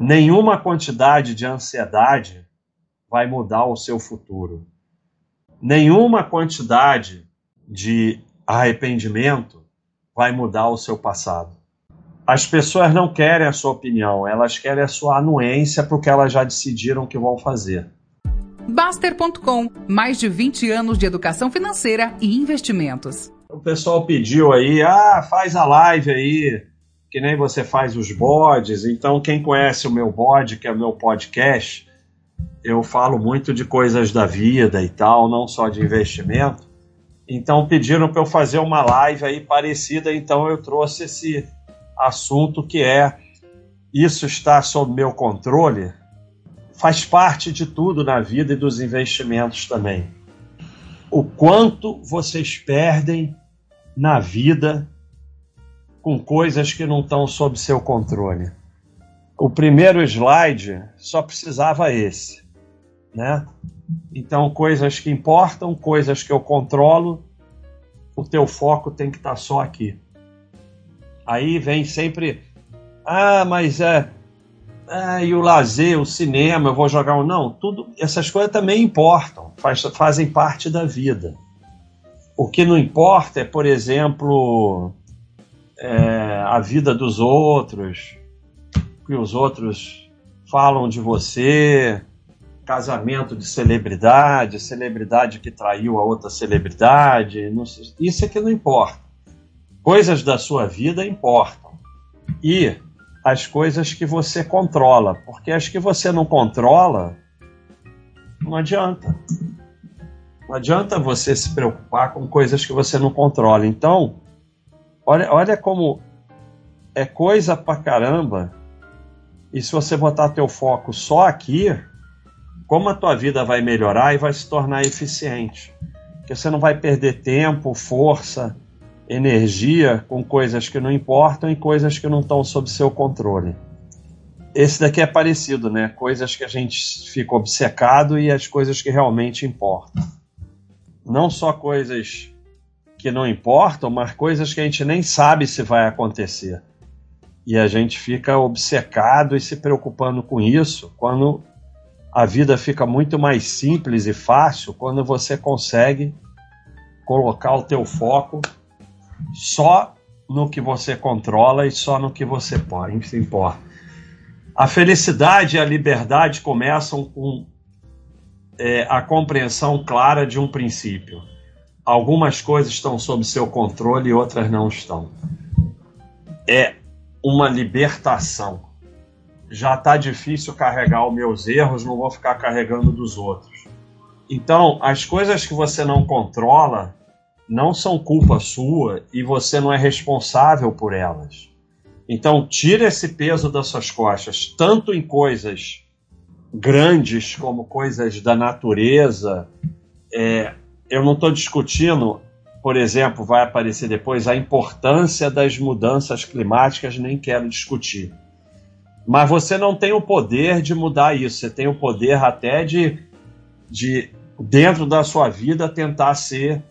Nenhuma quantidade de ansiedade vai mudar o seu futuro. Nenhuma quantidade de arrependimento vai mudar o seu passado. As pessoas não querem a sua opinião, elas querem a sua anuência porque elas já decidiram o que vão fazer. Baster.com mais de 20 anos de educação financeira e investimentos. O pessoal pediu aí, ah, faz a live aí, que nem você faz os bodes. Então, quem conhece o meu bode, que é o meu podcast, eu falo muito de coisas da vida e tal, não só de investimento. Então, pediram para eu fazer uma live aí parecida, então eu trouxe esse assunto que é isso está sob meu controle. Faz parte de tudo na vida e dos investimentos também. O quanto vocês perdem na vida com coisas que não estão sob seu controle. O primeiro slide só precisava esse, né? Então, coisas que importam, coisas que eu controlo, o teu foco tem que estar tá só aqui. Aí vem sempre, ah, mas é, é, e o lazer, o cinema, eu vou jogar um. Não, tudo, essas coisas também importam, faz, fazem parte da vida. O que não importa é, por exemplo, é, a vida dos outros, que os outros falam de você, casamento de celebridade, celebridade que traiu a outra celebridade, não, isso é que não importa. Coisas da sua vida importam. E as coisas que você controla, porque as que você não controla, não adianta. Não adianta você se preocupar com coisas que você não controla. Então, olha, olha como é coisa pra caramba. E se você botar teu foco só aqui, como a tua vida vai melhorar e vai se tornar eficiente. Porque você não vai perder tempo, força, energia com coisas que não importam e coisas que não estão sob seu controle. Esse daqui é parecido, né? Coisas que a gente fica obcecado e as coisas que realmente importam não só coisas que não importam, mas coisas que a gente nem sabe se vai acontecer. E a gente fica obcecado e se preocupando com isso, quando a vida fica muito mais simples e fácil quando você consegue colocar o teu foco só no que você controla e só no que você pode, se importa. A felicidade e a liberdade começam com é, a compreensão clara de um princípio. Algumas coisas estão sob seu controle e outras não estão. É uma libertação. Já está difícil carregar os meus erros, não vou ficar carregando dos outros. Então, as coisas que você não controla não são culpa sua e você não é responsável por elas. Então, tira esse peso das suas costas, tanto em coisas grandes como coisas da natureza. É, eu não estou discutindo, por exemplo, vai aparecer depois a importância das mudanças climáticas, nem quero discutir. Mas você não tem o poder de mudar isso, você tem o poder até de, de dentro da sua vida, tentar ser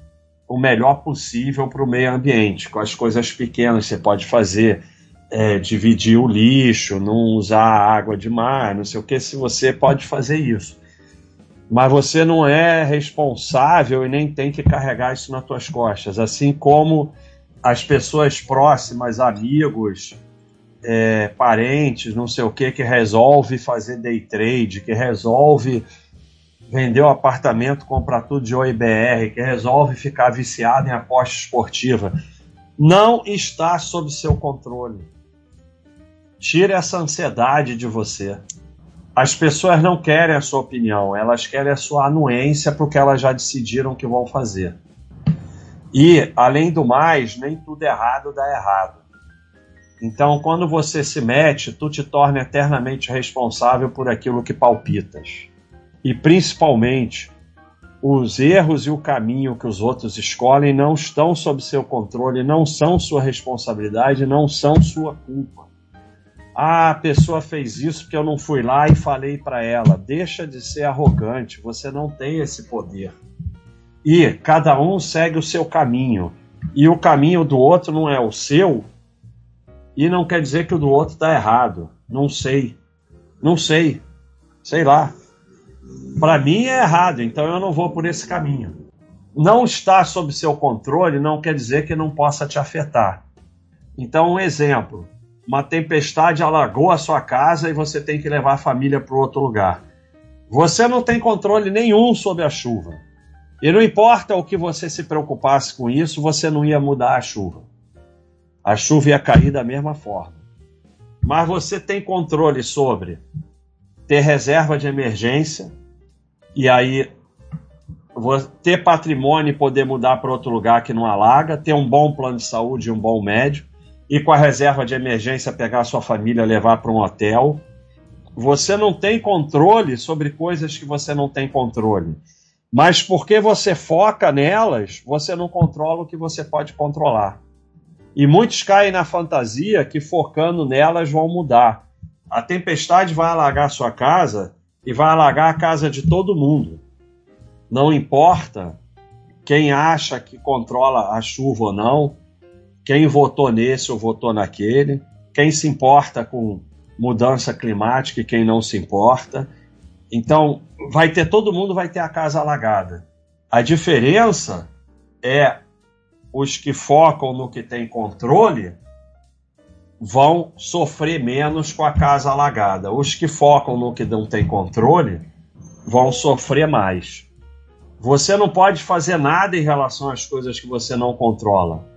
o melhor possível para o meio ambiente, com as coisas pequenas que você pode fazer é, dividir o lixo, não usar água demais, não sei o que, se você pode fazer isso. Mas você não é responsável e nem tem que carregar isso nas tuas costas. Assim como as pessoas próximas, amigos, é, parentes, não sei o que, que resolve fazer day trade, que resolve vender o apartamento, comprar tudo de OIBR, que resolve ficar viciado em aposta esportiva, não está sob seu controle. Tire essa ansiedade de você. As pessoas não querem a sua opinião, elas querem a sua anuência porque elas já decidiram o que vão fazer. E, além do mais, nem tudo errado dá errado. Então, quando você se mete, tu te torna eternamente responsável por aquilo que palpitas. E, principalmente, os erros e o caminho que os outros escolhem não estão sob seu controle, não são sua responsabilidade, não são sua culpa. Ah, a pessoa fez isso porque eu não fui lá e falei para ela. Deixa de ser arrogante, você não tem esse poder. E cada um segue o seu caminho. E o caminho do outro não é o seu, e não quer dizer que o do outro está errado. Não sei. Não sei. Sei lá. Para mim é errado, então eu não vou por esse caminho. Não estar sob seu controle não quer dizer que não possa te afetar. Então, um exemplo: uma tempestade alagou a sua casa e você tem que levar a família para outro lugar. Você não tem controle nenhum sobre a chuva. E não importa o que você se preocupasse com isso, você não ia mudar a chuva. A chuva ia cair da mesma forma. Mas você tem controle sobre ter reserva de emergência e aí ter patrimônio e poder mudar para outro lugar que não alaga, ter um bom plano de saúde e um bom médico, e com a reserva de emergência pegar a sua família levar para um hotel. Você não tem controle sobre coisas que você não tem controle. Mas porque você foca nelas, você não controla o que você pode controlar. E muitos caem na fantasia que focando nelas vão mudar. A tempestade vai alagar sua casa e vai alagar a casa de todo mundo. Não importa quem acha que controla a chuva ou não, quem votou nesse ou votou naquele, quem se importa com mudança climática e quem não se importa. Então, vai ter todo mundo vai ter a casa alagada. A diferença é os que focam no que tem controle vão sofrer menos com a casa alagada. Os que focam no que não tem controle vão sofrer mais. Você não pode fazer nada em relação às coisas que você não controla,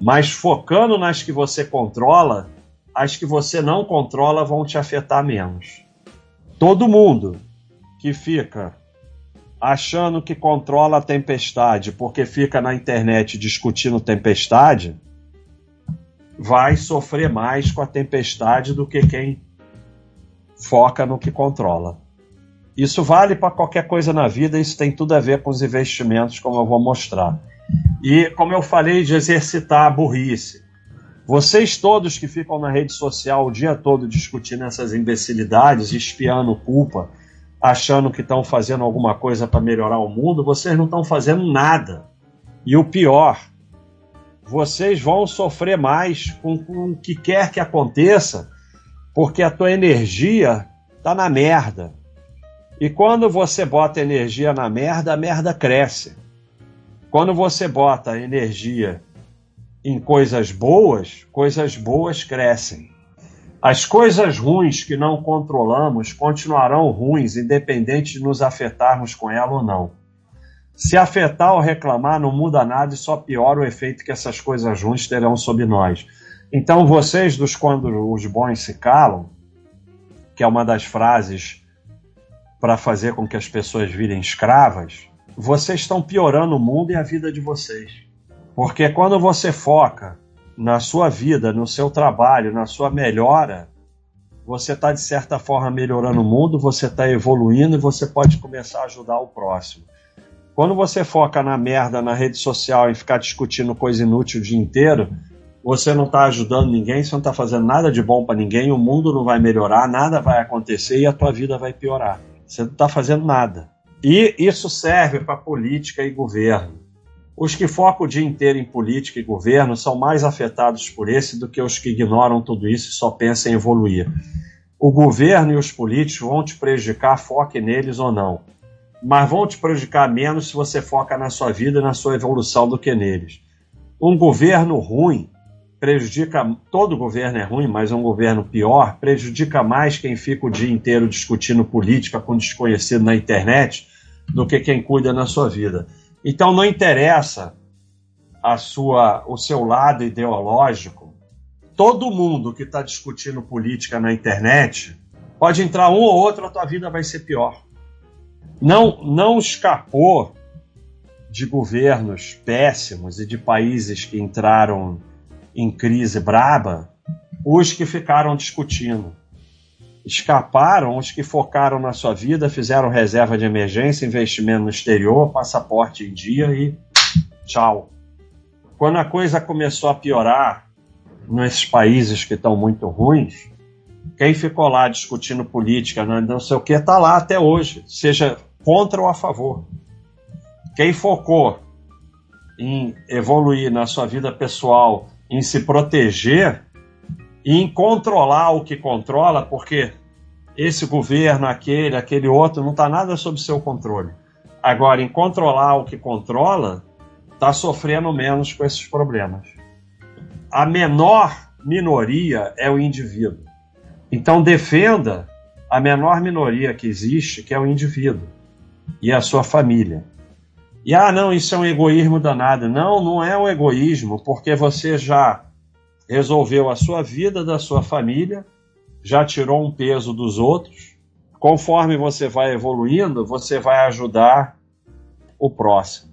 mas focando nas que você controla, as que você não controla vão te afetar menos. Todo mundo que fica achando que controla a tempestade porque fica na internet discutindo tempestade, vai sofrer mais com a tempestade do que quem foca no que controla. Isso vale para qualquer coisa na vida, isso tem tudo a ver com os investimentos, como eu vou mostrar. E como eu falei de exercitar a burrice. Vocês todos que ficam na rede social o dia todo discutindo essas imbecilidades, espiando culpa, achando que estão fazendo alguma coisa para melhorar o mundo, vocês não estão fazendo nada. E o pior, vocês vão sofrer mais com, com o que quer que aconteça, porque a tua energia está na merda. E quando você bota energia na merda, a merda cresce. Quando você bota energia em coisas boas, coisas boas crescem. As coisas ruins que não controlamos continuarão ruins, independente de nos afetarmos com ela ou não. Se afetar ou reclamar não muda nada e só piora o efeito que essas coisas ruins terão sobre nós. Então, vocês dos quando os bons se calam, que é uma das frases para fazer com que as pessoas virem escravas, vocês estão piorando o mundo e a vida de vocês. Porque quando você foca na sua vida, no seu trabalho, na sua melhora, você está de certa forma melhorando o mundo, você está evoluindo e você pode começar a ajudar o próximo. Quando você foca na merda na rede social e ficar discutindo coisa inútil o dia inteiro, você não está ajudando ninguém, você não está fazendo nada de bom para ninguém, o mundo não vai melhorar, nada vai acontecer e a tua vida vai piorar. Você não está fazendo nada. E isso serve para política e governo. Os que focam o dia inteiro em política e governo são mais afetados por esse do que os que ignoram tudo isso e só pensam em evoluir. O governo e os políticos vão te prejudicar, foque neles ou não mas vão te prejudicar menos se você foca na sua vida e na sua evolução do que neles. Um governo ruim prejudica, todo governo é ruim, mas um governo pior prejudica mais quem fica o dia inteiro discutindo política com desconhecido na internet do que quem cuida na sua vida. Então não interessa a sua, o seu lado ideológico. Todo mundo que está discutindo política na internet pode entrar um ou outro, a tua vida vai ser pior não, não escapou de governos péssimos e de países que entraram em crise braba os que ficaram discutindo. Escaparam os que focaram na sua vida, fizeram reserva de emergência, investimento no exterior, passaporte em dia e tchau. Quando a coisa começou a piorar nesses países que estão muito ruins, quem ficou lá discutindo política, não sei o que, está lá até hoje, seja contra ou a favor. Quem focou em evoluir na sua vida pessoal, em se proteger e em controlar o que controla, porque esse governo, aquele, aquele outro, não está nada sob seu controle. Agora, em controlar o que controla, está sofrendo menos com esses problemas. A menor minoria é o indivíduo. Então, defenda a menor minoria que existe, que é o indivíduo e a sua família. E ah, não, isso é um egoísmo danado. Não, não é um egoísmo, porque você já resolveu a sua vida, da sua família, já tirou um peso dos outros. Conforme você vai evoluindo, você vai ajudar o próximo.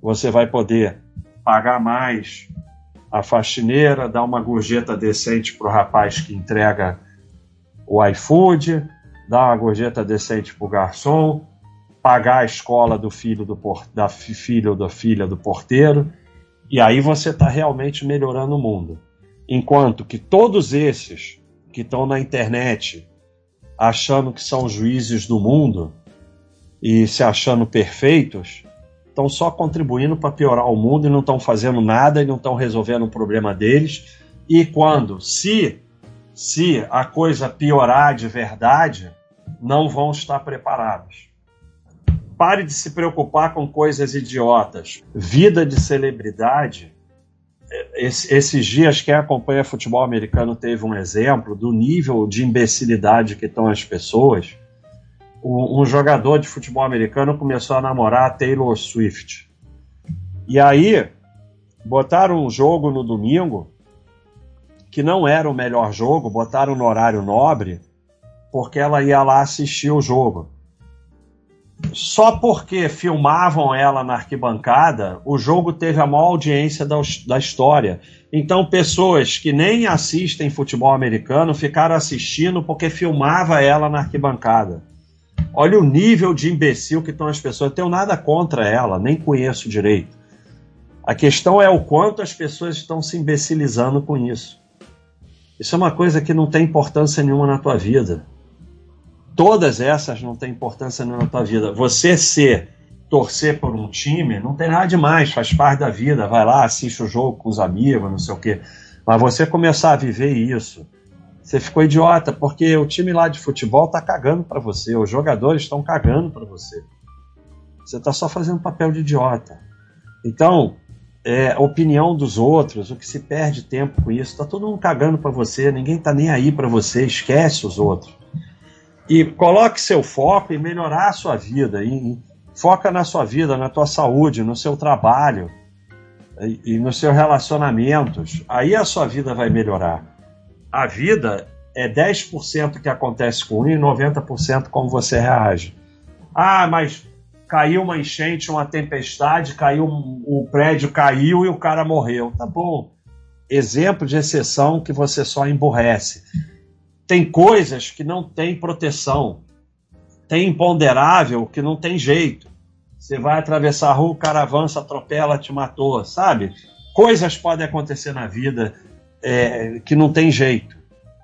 Você vai poder pagar mais a faxineira, dar uma gorjeta decente para o rapaz que entrega o iFood, dar uma gorjeta decente para o garçom, pagar a escola do filho do por, da filho ou da filha do porteiro, e aí você está realmente melhorando o mundo. Enquanto que todos esses que estão na internet achando que são juízes do mundo e se achando perfeitos, estão só contribuindo para piorar o mundo e não estão fazendo nada e não estão resolvendo o problema deles. E quando, se, se a coisa piorar de verdade, não vão estar preparados. Pare de se preocupar com coisas idiotas. Vida de celebridade. esses dias, quem acompanha futebol americano teve um exemplo do nível de imbecilidade que estão as pessoas um, jogador de futebol americano começou a namorar a Taylor Swift. E aí, botaram um jogo no domingo, que não era o melhor jogo, botaram no horário nobre, porque ela ia lá assistir o jogo. Só porque filmavam ela na arquibancada, o jogo teve a maior audiência da, da história. Então, pessoas que nem assistem futebol americano ficaram assistindo porque filmava ela na arquibancada. Olha o nível de imbecil que estão as pessoas. Eu tenho nada contra ela, nem conheço direito. A questão é o quanto as pessoas estão se imbecilizando com isso. Isso é uma coisa que não tem importância nenhuma na tua vida. Todas essas não têm importância na tua vida. Você ser, torcer por um time, não tem nada demais, faz parte da vida. Vai lá, assiste o jogo com os amigos, não sei o quê. Mas você começar a viver isso, você ficou idiota, porque o time lá de futebol tá cagando para você, os jogadores estão cagando para você. Você tá só fazendo papel de idiota. Então, é, opinião dos outros, o que se perde tempo com isso, tá todo mundo cagando para você, ninguém tá nem aí para você, esquece os outros. E coloque seu foco em melhorar a sua vida, em, foca na sua vida, na tua saúde, no seu trabalho e, e nos seus relacionamentos. Aí a sua vida vai melhorar a vida é 10% que acontece com um e 90% como você reage. Ah, mas caiu uma enchente, uma tempestade, caiu o prédio caiu e o cara morreu. Tá bom. Exemplo de exceção que você só emburrece. Tem coisas que não tem proteção. Tem imponderável que não tem jeito. Você vai atravessar a rua, o cara avança, atropela, te matou, sabe? Coisas podem acontecer na vida é, que não tem jeito,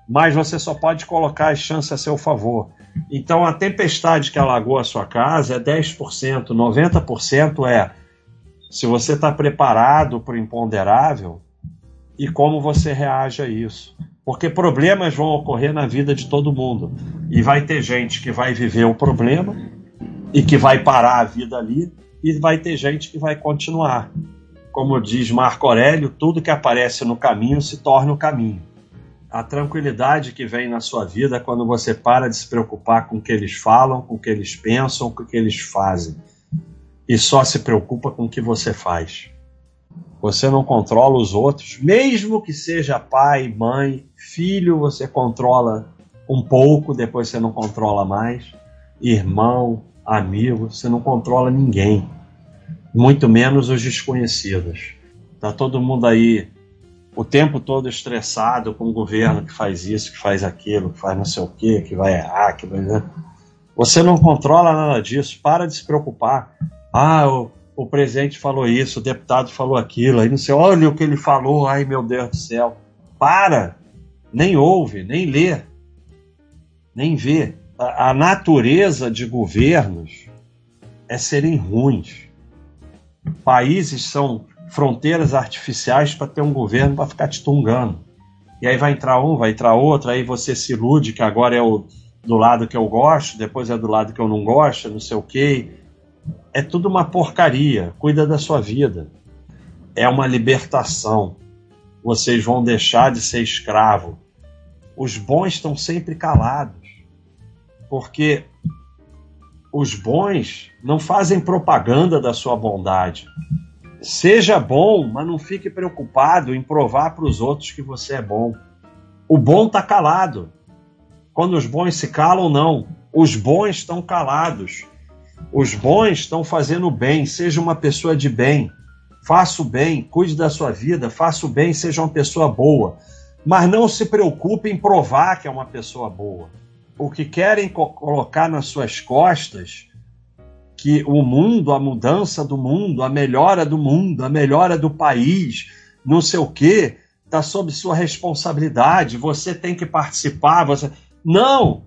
mas você só pode colocar as chances a seu favor. Então a tempestade que alagou a sua casa é 10%, 90% é se você está preparado para o imponderável e como você reage a isso. Porque problemas vão ocorrer na vida de todo mundo. E vai ter gente que vai viver o problema e que vai parar a vida ali, e vai ter gente que vai continuar como diz Marco Aurélio, tudo que aparece no caminho se torna o caminho. A tranquilidade que vem na sua vida quando você para de se preocupar com o que eles falam, com o que eles pensam, com o que eles fazem. E só se preocupa com o que você faz. Você não controla os outros, mesmo que seja pai, mãe, filho, você controla um pouco, depois você não controla mais. Irmão, amigo, você não controla ninguém muito menos os desconhecidos. Tá todo mundo aí o tempo todo estressado com o governo que faz isso, que faz aquilo, que faz não sei o quê, que vai errar, que vai. Você não controla nada disso, para de se preocupar. Ah, o, o presidente falou isso, o deputado falou aquilo, aí não sei, olha o que ele falou, ai meu Deus do céu. Para! Nem ouve, nem lê, nem vê. A, a natureza de governos é serem ruins países são fronteiras artificiais para ter um governo para ficar te tungando. E aí vai entrar um, vai entrar outro, aí você se ilude que agora é o, do lado que eu gosto, depois é do lado que eu não gosto, não sei o quê. É tudo uma porcaria. Cuida da sua vida. É uma libertação. Vocês vão deixar de ser escravo. Os bons estão sempre calados. Porque os bons não fazem propaganda da sua bondade. Seja bom, mas não fique preocupado em provar para os outros que você é bom. O bom está calado. Quando os bons se calam, não. Os bons estão calados. Os bons estão fazendo bem. Seja uma pessoa de bem. Faça o bem, cuide da sua vida, faça o bem, seja uma pessoa boa. Mas não se preocupe em provar que é uma pessoa boa. O que querem co colocar nas suas costas que o mundo, a mudança do mundo, a melhora do mundo, a melhora do país, não sei o quê, está sob sua responsabilidade. Você tem que participar. Você não!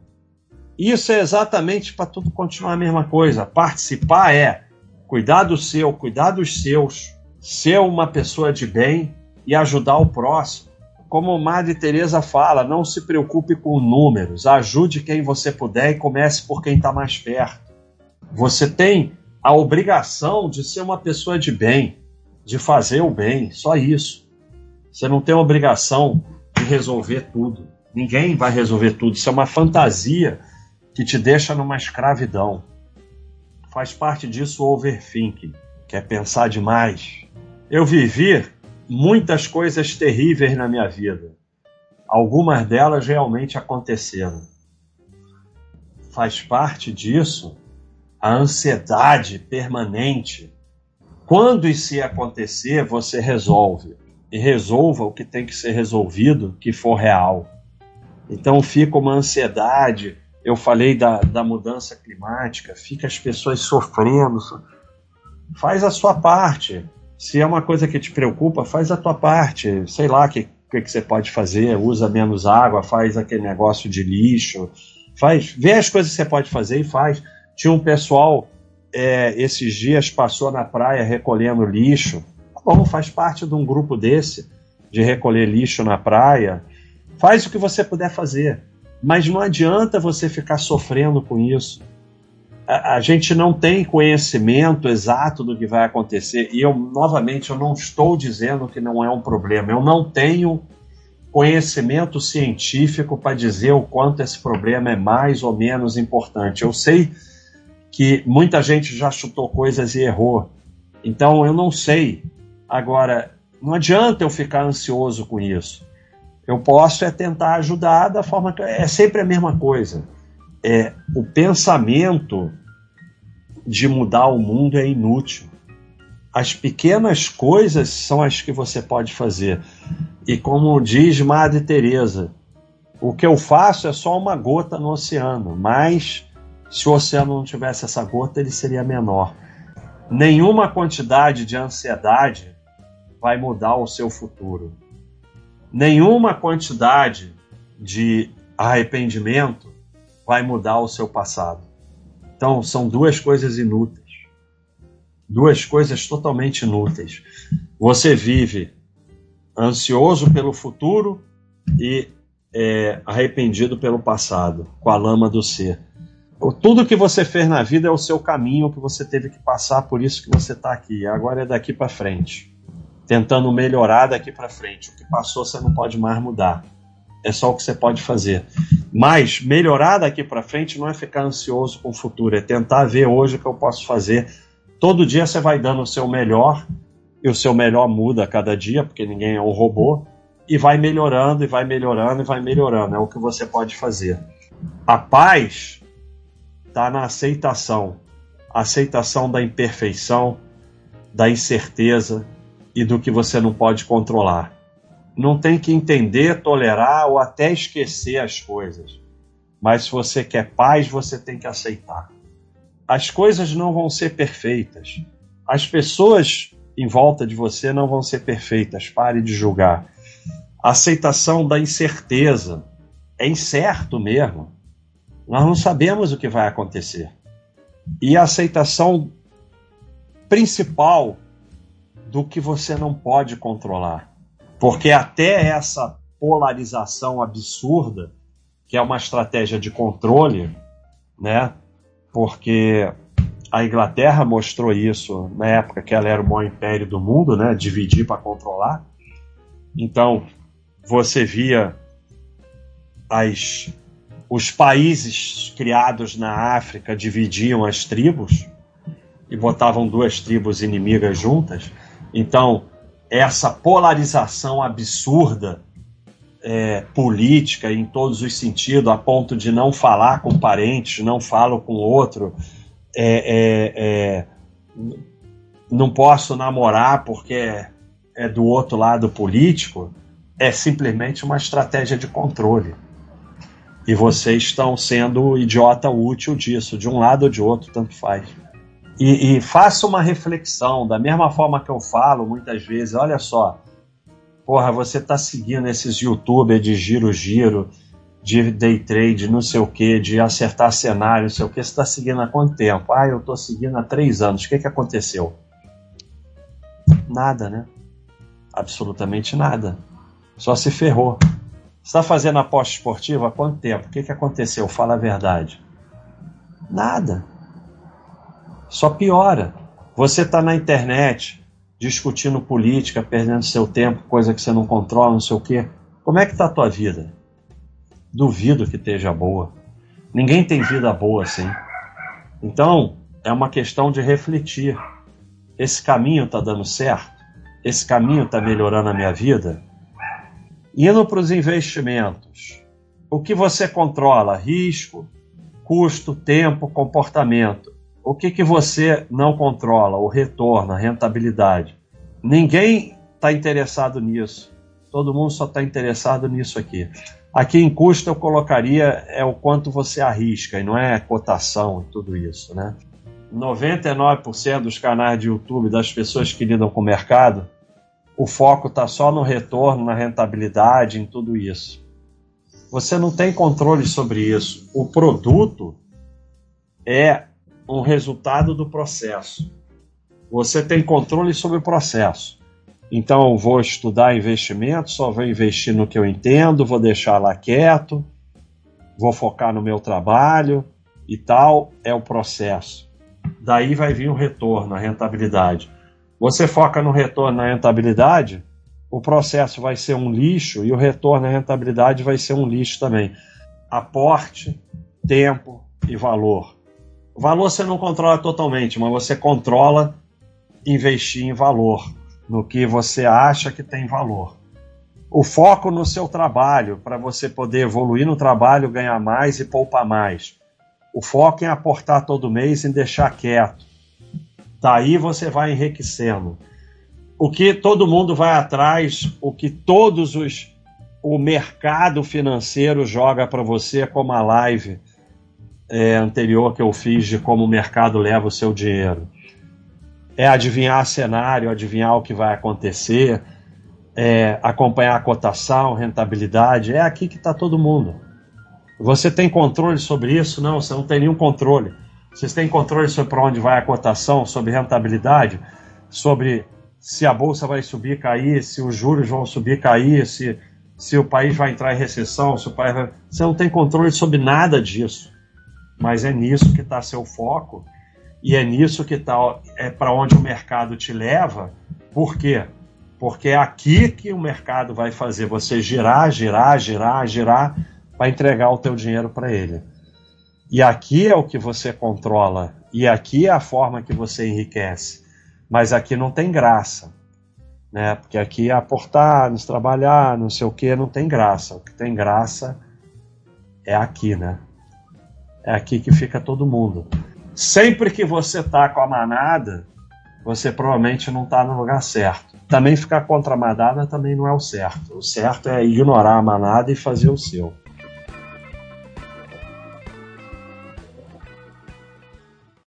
Isso é exatamente para tudo continuar a mesma coisa. Participar é cuidar do seu, cuidar dos seus, ser uma pessoa de bem e ajudar o próximo. Como Madre Teresa fala, não se preocupe com números, ajude quem você puder e comece por quem está mais perto. Você tem a obrigação de ser uma pessoa de bem, de fazer o bem, só isso. Você não tem a obrigação de resolver tudo. Ninguém vai resolver tudo. Isso é uma fantasia que te deixa numa escravidão. Faz parte disso o overthinking, que é pensar demais. Eu vivi muitas coisas terríveis na minha vida. Algumas delas realmente aconteceram. Faz parte disso a ansiedade permanente. Quando isso acontecer, você resolve. E resolva o que tem que ser resolvido, que for real. Então fica uma ansiedade. Eu falei da, da mudança climática, fica as pessoas sofrendo. Faz a sua parte. Se é uma coisa que te preocupa, faz a tua parte. Sei lá o que, que, que você pode fazer. Usa menos água, faz aquele negócio de lixo. Faz, vê as coisas que você pode fazer e faz. Tinha um pessoal é, esses dias passou na praia recolhendo lixo. Tá bom, faz parte de um grupo desse de recolher lixo na praia. Faz o que você puder fazer. Mas não adianta você ficar sofrendo com isso. A, a, gente não tem conhecimento exato do que vai acontecer. E eu, novamente, eu não estou dizendo que não é um problema. Eu não tenho conhecimento científico para dizer o quanto esse problema é mais ou menos importante. Eu sei que muita gente já chutou coisas e errou. Então eu não sei. Agora, não adianta eu ficar ansioso com isso. Eu posso é tentar ajudar da forma que é sempre a mesma coisa. É o pensamento de mudar o mundo é inútil. As pequenas coisas são as que você pode fazer. E como diz Madre Teresa, o que eu faço é só uma gota no oceano, mas se o oceano não tivesse essa gota, ele seria menor. Nenhuma quantidade de ansiedade vai mudar o seu futuro nenhuma quantidade de arrependimento vai mudar o seu passado. Então, são duas coisas inúteis. Duas coisas totalmente inúteis. Você vive ansioso pelo futuro e é, arrependido pelo passado, com a lama do ser. Tudo que você fez na vida é o seu caminho que você teve que passar, por isso que você está aqui. Agora é daqui para frente tentando melhorar daqui para frente. O que passou você não pode mais mudar. É só o que você pode fazer. Mas melhorar daqui para frente não é ficar ansioso com o futuro, é tentar ver hoje o que eu posso fazer. Todo dia você vai dando o seu melhor, e o seu melhor muda a cada dia, porque ninguém é um robô, e vai melhorando, e vai melhorando, e vai melhorando. É o que você pode fazer. A paz está na aceitação aceitação da imperfeição, da incerteza, e do que você não pode controlar. Não tem que entender, tolerar ou até esquecer as coisas. Mas se você quer paz, você tem que aceitar. As coisas não vão ser perfeitas. As pessoas em volta de você não vão ser perfeitas. Pare de julgar. Aceitação da incerteza. É incerto mesmo. Nós não sabemos o que vai acontecer. E a aceitação principal do que você não pode controlar. Porque até essa polarização absurda que é uma estratégia de controle, né? Porque a Inglaterra mostrou isso na época que ela era o maior império do mundo, né? Dividir para controlar. Então, você via as, os países criados na África dividiam as tribos e botavam duas tribos inimigas juntas. Então, essa polarização absurda é, política em todos os sentidos, a ponto de não falar com parentes, não falo com outro, é, é, é, não posso namorar porque é, é do outro lado político, é simplesmente uma estratégia de controle. E vocês estão sendo idiota útil disso, de um lado ou de outro, tanto faz. E, e faça uma reflexão, da mesma forma que eu falo muitas vezes, olha só, porra, você tá seguindo esses youtubers de giro-giro, de day trade, não sei o que, de acertar cenário, não sei o que, você tá seguindo há quanto tempo? Ah, eu tô seguindo há três anos. O que que aconteceu? Nada, né? Absolutamente nada. Só se ferrou. Você está fazendo aposta esportiva há quanto tempo? O que, que aconteceu? Fala a verdade. Nada. Só piora. Você está na internet, discutindo política, perdendo seu tempo, coisa que você não controla, não sei o quê. Como é que está a tua vida? Duvido que esteja boa. Ninguém tem vida boa assim. Então, é uma questão de refletir. Esse caminho está dando certo? Esse caminho está melhorando a minha vida? Indo para os investimentos. O que você controla? Risco, custo, tempo, comportamento. O que, que você não controla? O retorno, a rentabilidade. Ninguém está interessado nisso. Todo mundo só está interessado nisso aqui. Aqui em custo eu colocaria é o quanto você arrisca e não é cotação e tudo isso, né? 99% dos canais de YouTube das pessoas que lidam com o mercado, o foco está só no retorno, na rentabilidade, em tudo isso. Você não tem controle sobre isso. O produto é um resultado do processo. Você tem controle sobre o processo. Então, vou estudar investimento, só vou investir no que eu entendo, vou deixar lá quieto, vou focar no meu trabalho e tal. É o processo. Daí vai vir o retorno, a rentabilidade. Você foca no retorno, na rentabilidade, o processo vai ser um lixo e o retorno, a rentabilidade vai ser um lixo também. Aporte, tempo e valor. Valor você não controla totalmente, mas você controla investir em valor, no que você acha que tem valor. O foco no seu trabalho, para você poder evoluir no trabalho, ganhar mais e poupar mais. O foco em aportar todo mês e deixar quieto. Daí você vai enriquecendo. O que todo mundo vai atrás, o que todos os o mercado financeiro joga para você como a live é, anterior que eu fiz de como o mercado leva o seu dinheiro. É adivinhar cenário, adivinhar o que vai acontecer, é acompanhar a cotação, rentabilidade. É aqui que está todo mundo. Você tem controle sobre isso? Não, você não tem nenhum controle. Vocês têm controle sobre para onde vai a cotação, sobre rentabilidade, sobre se a bolsa vai subir, cair, se os juros vão subir, cair, se, se o país vai entrar em recessão, se o país vai... Você não tem controle sobre nada disso mas é nisso que está seu foco e é nisso que está é para onde o mercado te leva. Por quê? Porque é aqui que o mercado vai fazer você girar, girar, girar, girar para entregar o teu dinheiro para ele. E aqui é o que você controla e aqui é a forma que você enriquece. Mas aqui não tem graça, né? Porque aqui é aportar, nos trabalhar, não sei o que, não tem graça. O que tem graça é aqui, né? É aqui que fica todo mundo. Sempre que você tá com a manada, você provavelmente não está no lugar certo. Também ficar contra a manada também não é o certo. O certo é ignorar a manada e fazer o seu.